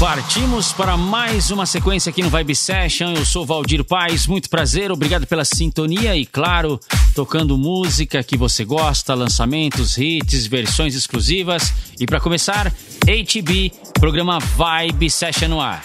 Partimos para mais uma sequência aqui no Vibe Session. Eu sou Valdir Paz, muito prazer, obrigado pela sintonia e, claro, tocando música que você gosta, lançamentos, hits, versões exclusivas. E para começar, HB, programa Vibe Session no ar.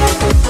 Thank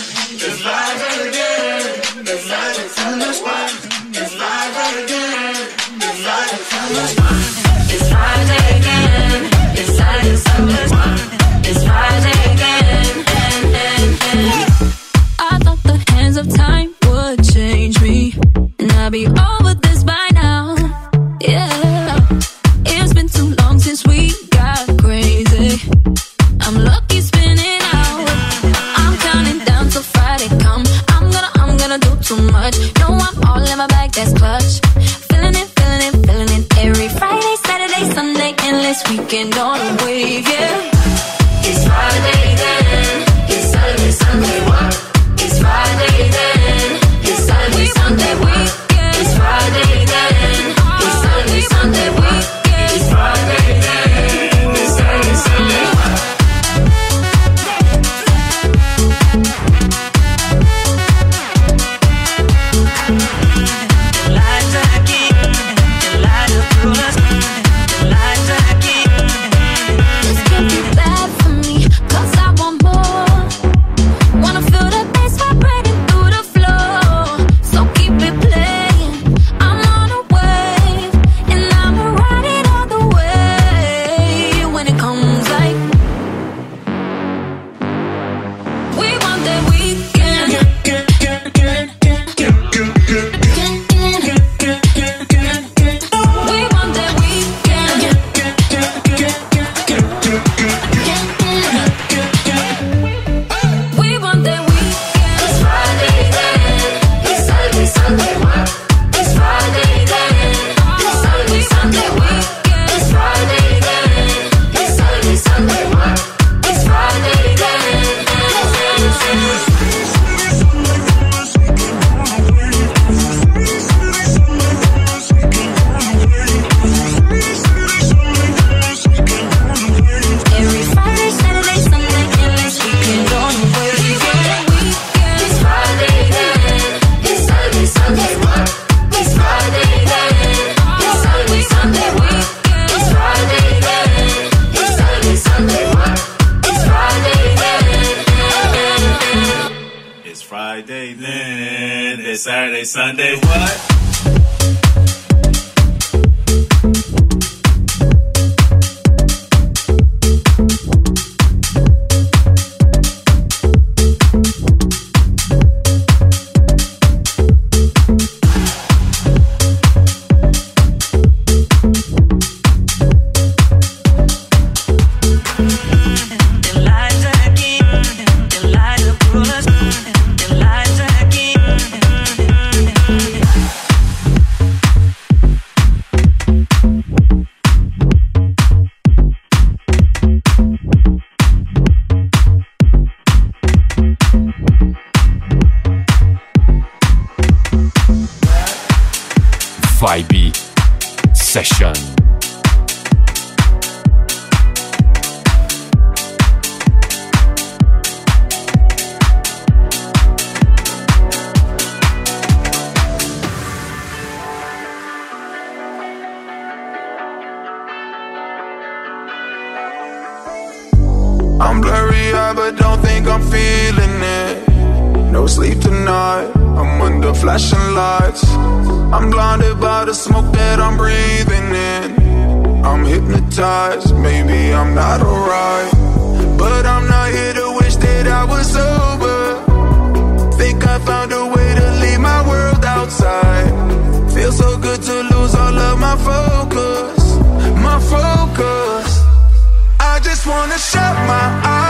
Sunday what? Wanna shut my eyes.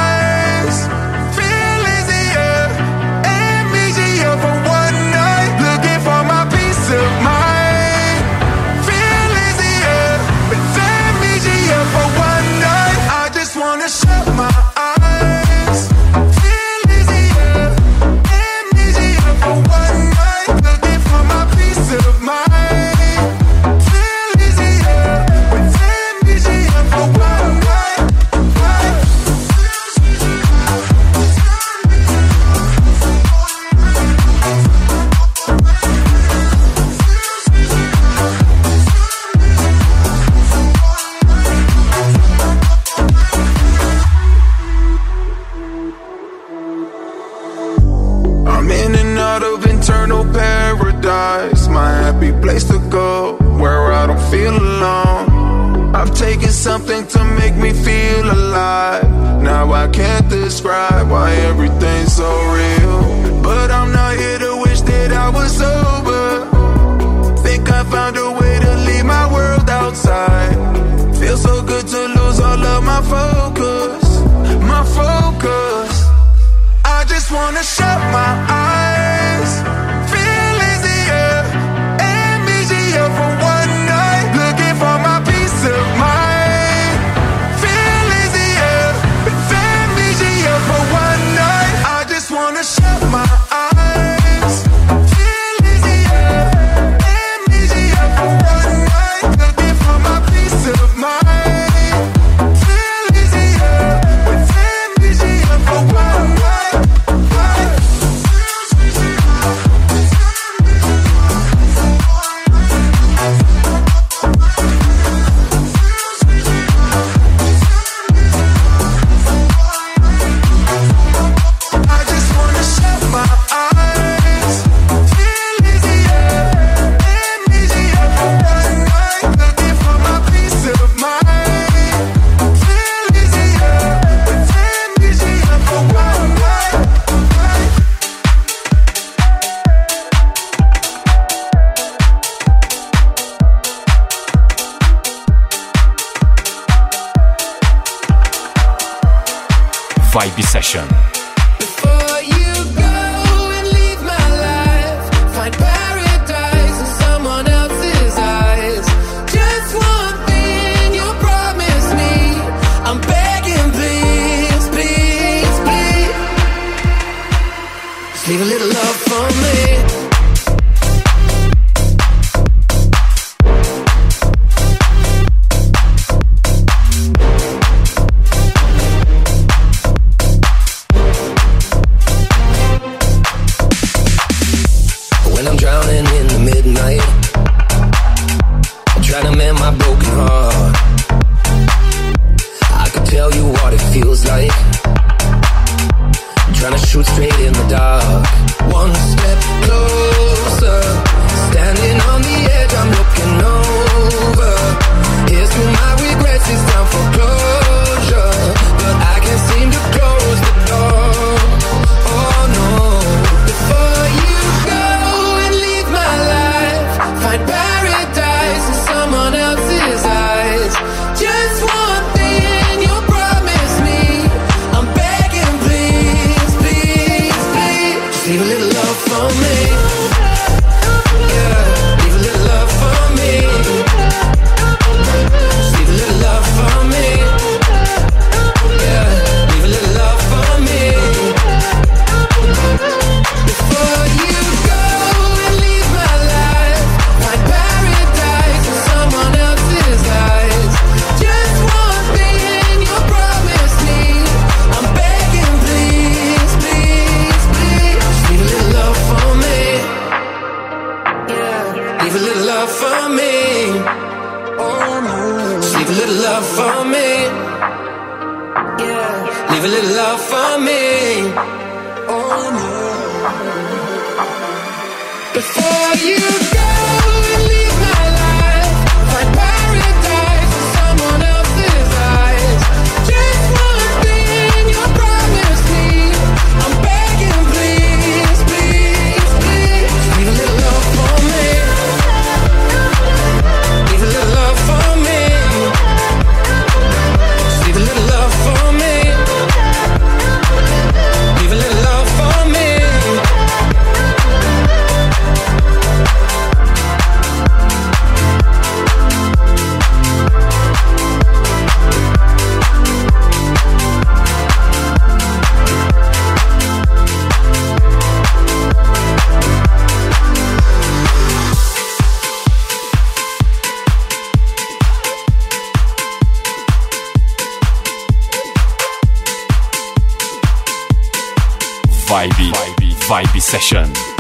Session.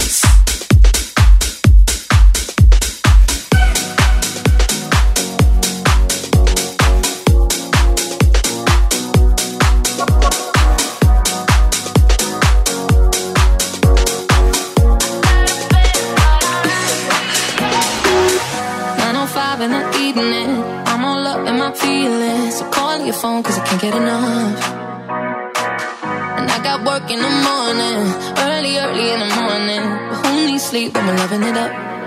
place. keep on loving it up.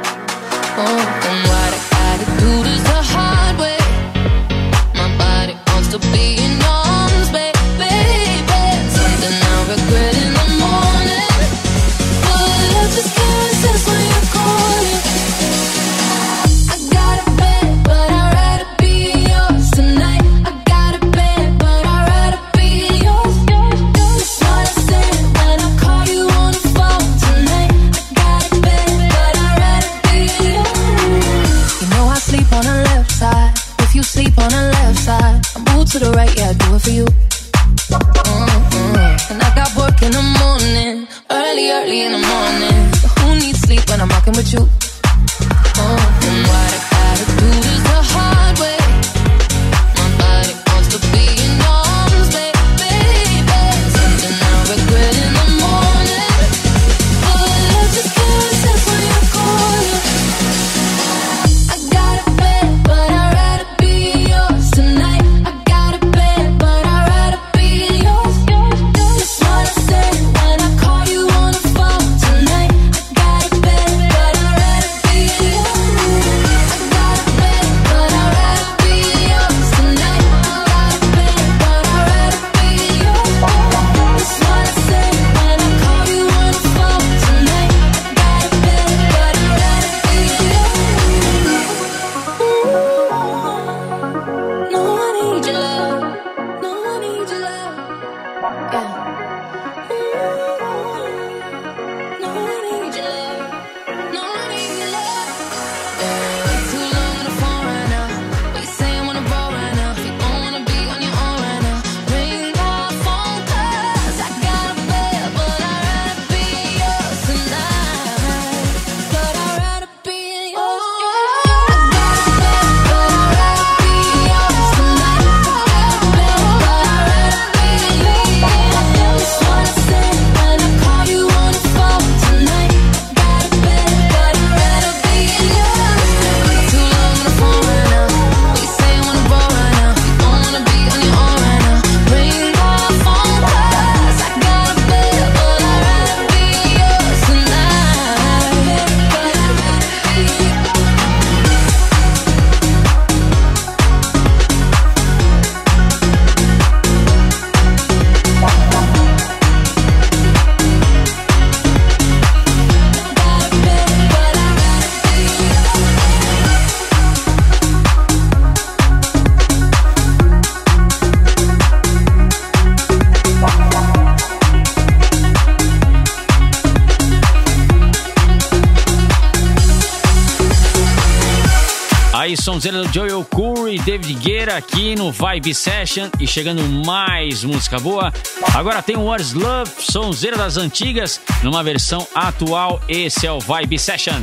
Joel Curry, David Guerra aqui no Vibe Session e chegando mais música boa. Agora tem o Wars Love, sonzeira das antigas, numa versão atual. Esse é o Vibe Session.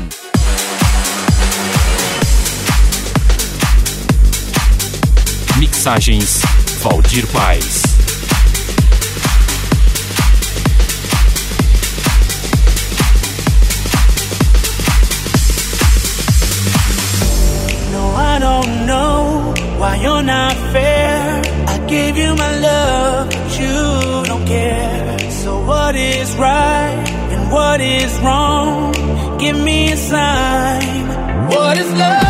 Mixagens Valdir Paz. don't know why you're not fair. I gave you my love, but you don't care. So what is right and what is wrong? Give me a sign. What is love?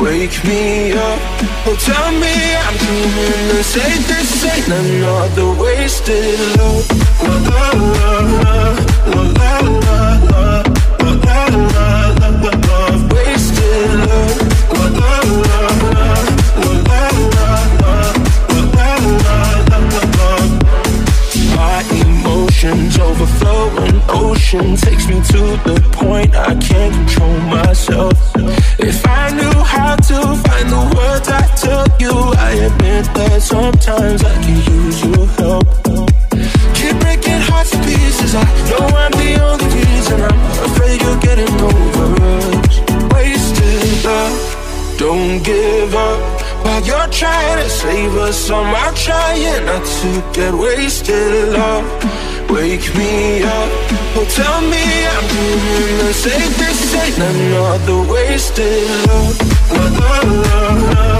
Wake me up, oh tell me I'm dreaming This ain't, this ain't another wasted love La la la la, la la la la La la la la, la wasted love La la la la, la la la la La la la la, la My emotions overflow ocean Takes me to the point I can't control myself If knew how to find the words I tell you, I admit that sometimes I can use your help. Keep breaking hearts to pieces. I know I'm the only reason. I'm afraid you're getting over us. Wasted love. Don't give up while you're trying to save us. I'm out trying not to get wasted. Love, Wake me up, oh tell me I'm doing the safest thing. I'm not the wasted love, love, love, love.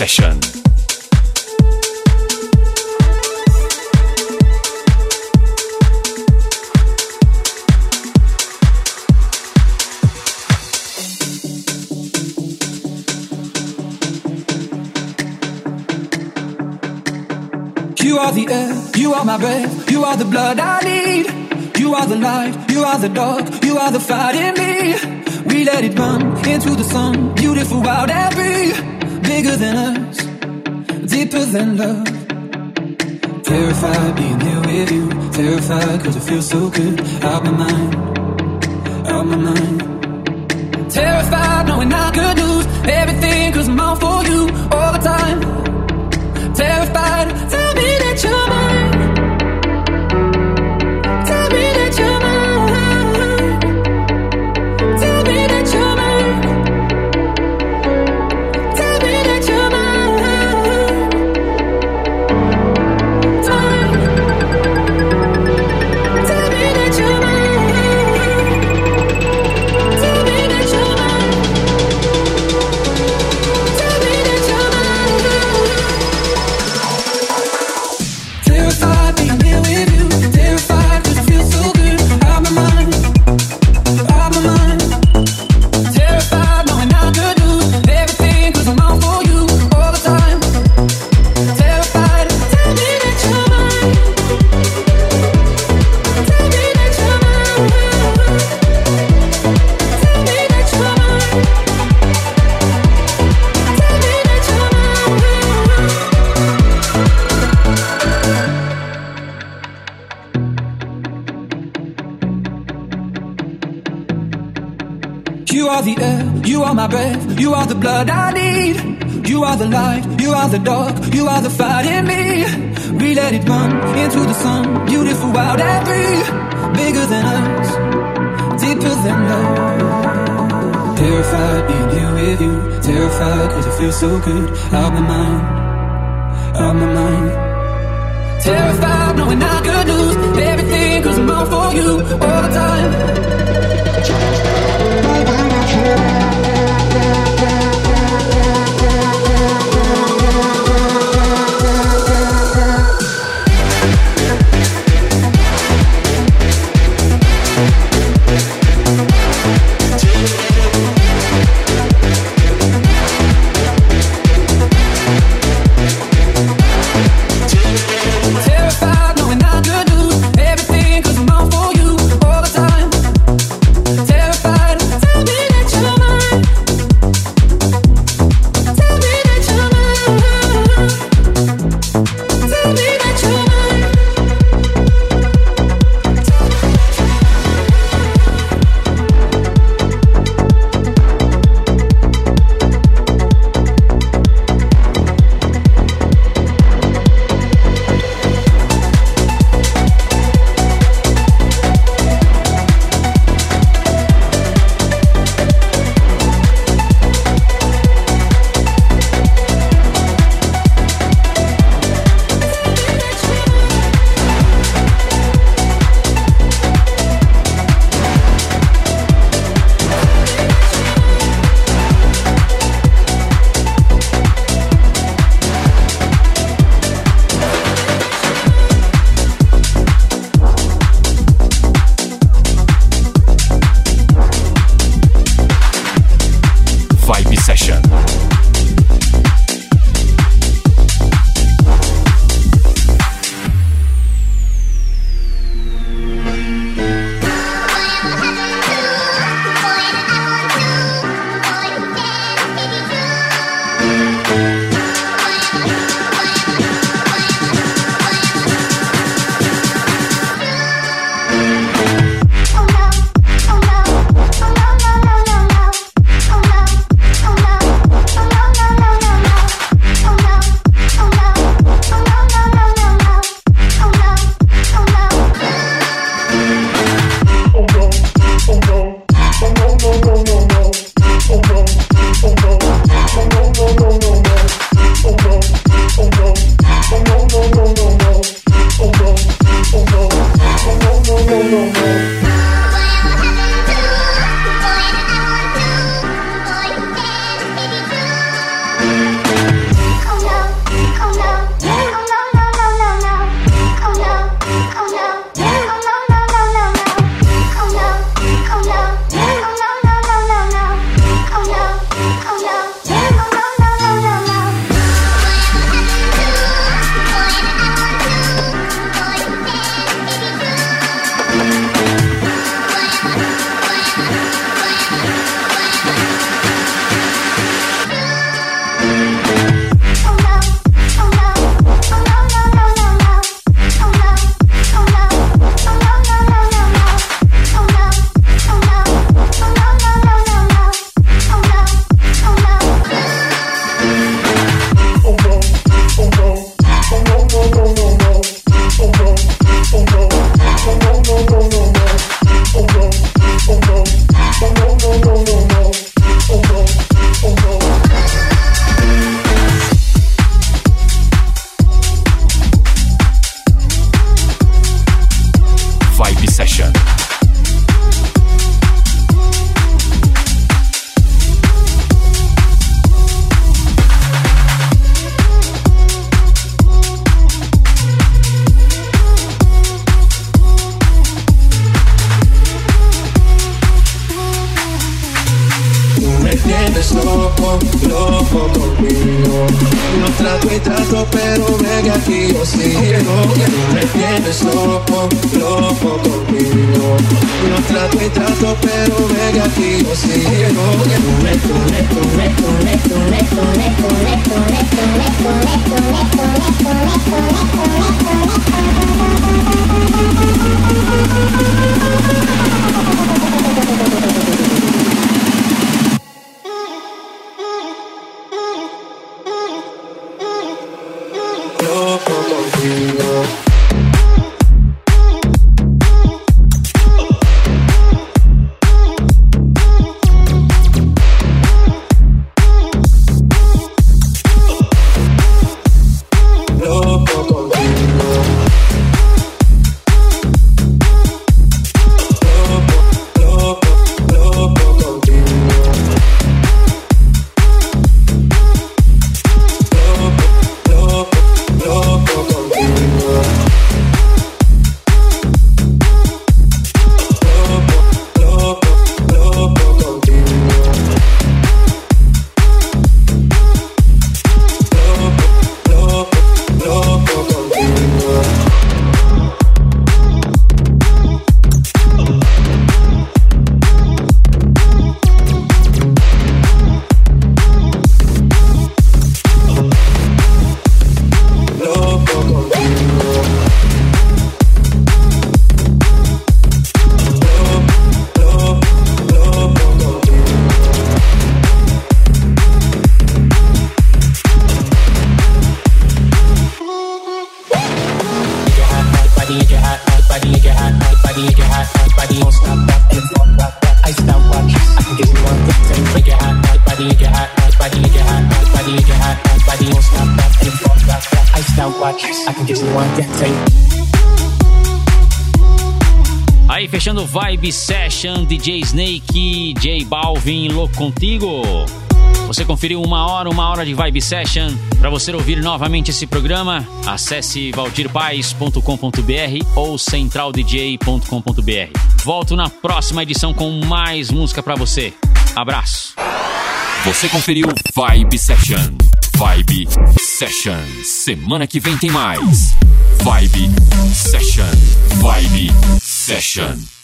Session. You are the air, you are my breath, you are the blood I need. You are the light, you are the dark, you are the fight in me. We let it run into the sun, beautiful, wild and free. Bigger than us, deeper than love. Terrified being here with you, terrified cause it feels so good. Out my mind, out my mind. Terrified knowing I could lose everything cause I'm all for you all the time. Terrified, tell me that you're mine. You are the air, you are my breath, you are the blood I need. You are the light, you are the dark, you are the fight in me. We let it run into the sun, beautiful, wild and free. Bigger than us, deeper than love. Terrified being here with you, terrified cause it feels so good. Out my mind, out my mind. Terrified knowing I could lose everything cause I'm all for you all the time. DJ Snake, J Balvin, louco contigo. Você conferiu uma hora, uma hora de Vibe Session. Para você ouvir novamente esse programa, acesse valdirpaes.com.br ou centraldj.com.br. Volto na próxima edição com mais música para você. Abraço. Você conferiu Vibe Session. Vibe Session. Semana que vem tem mais. Vibe Session. Vibe Session.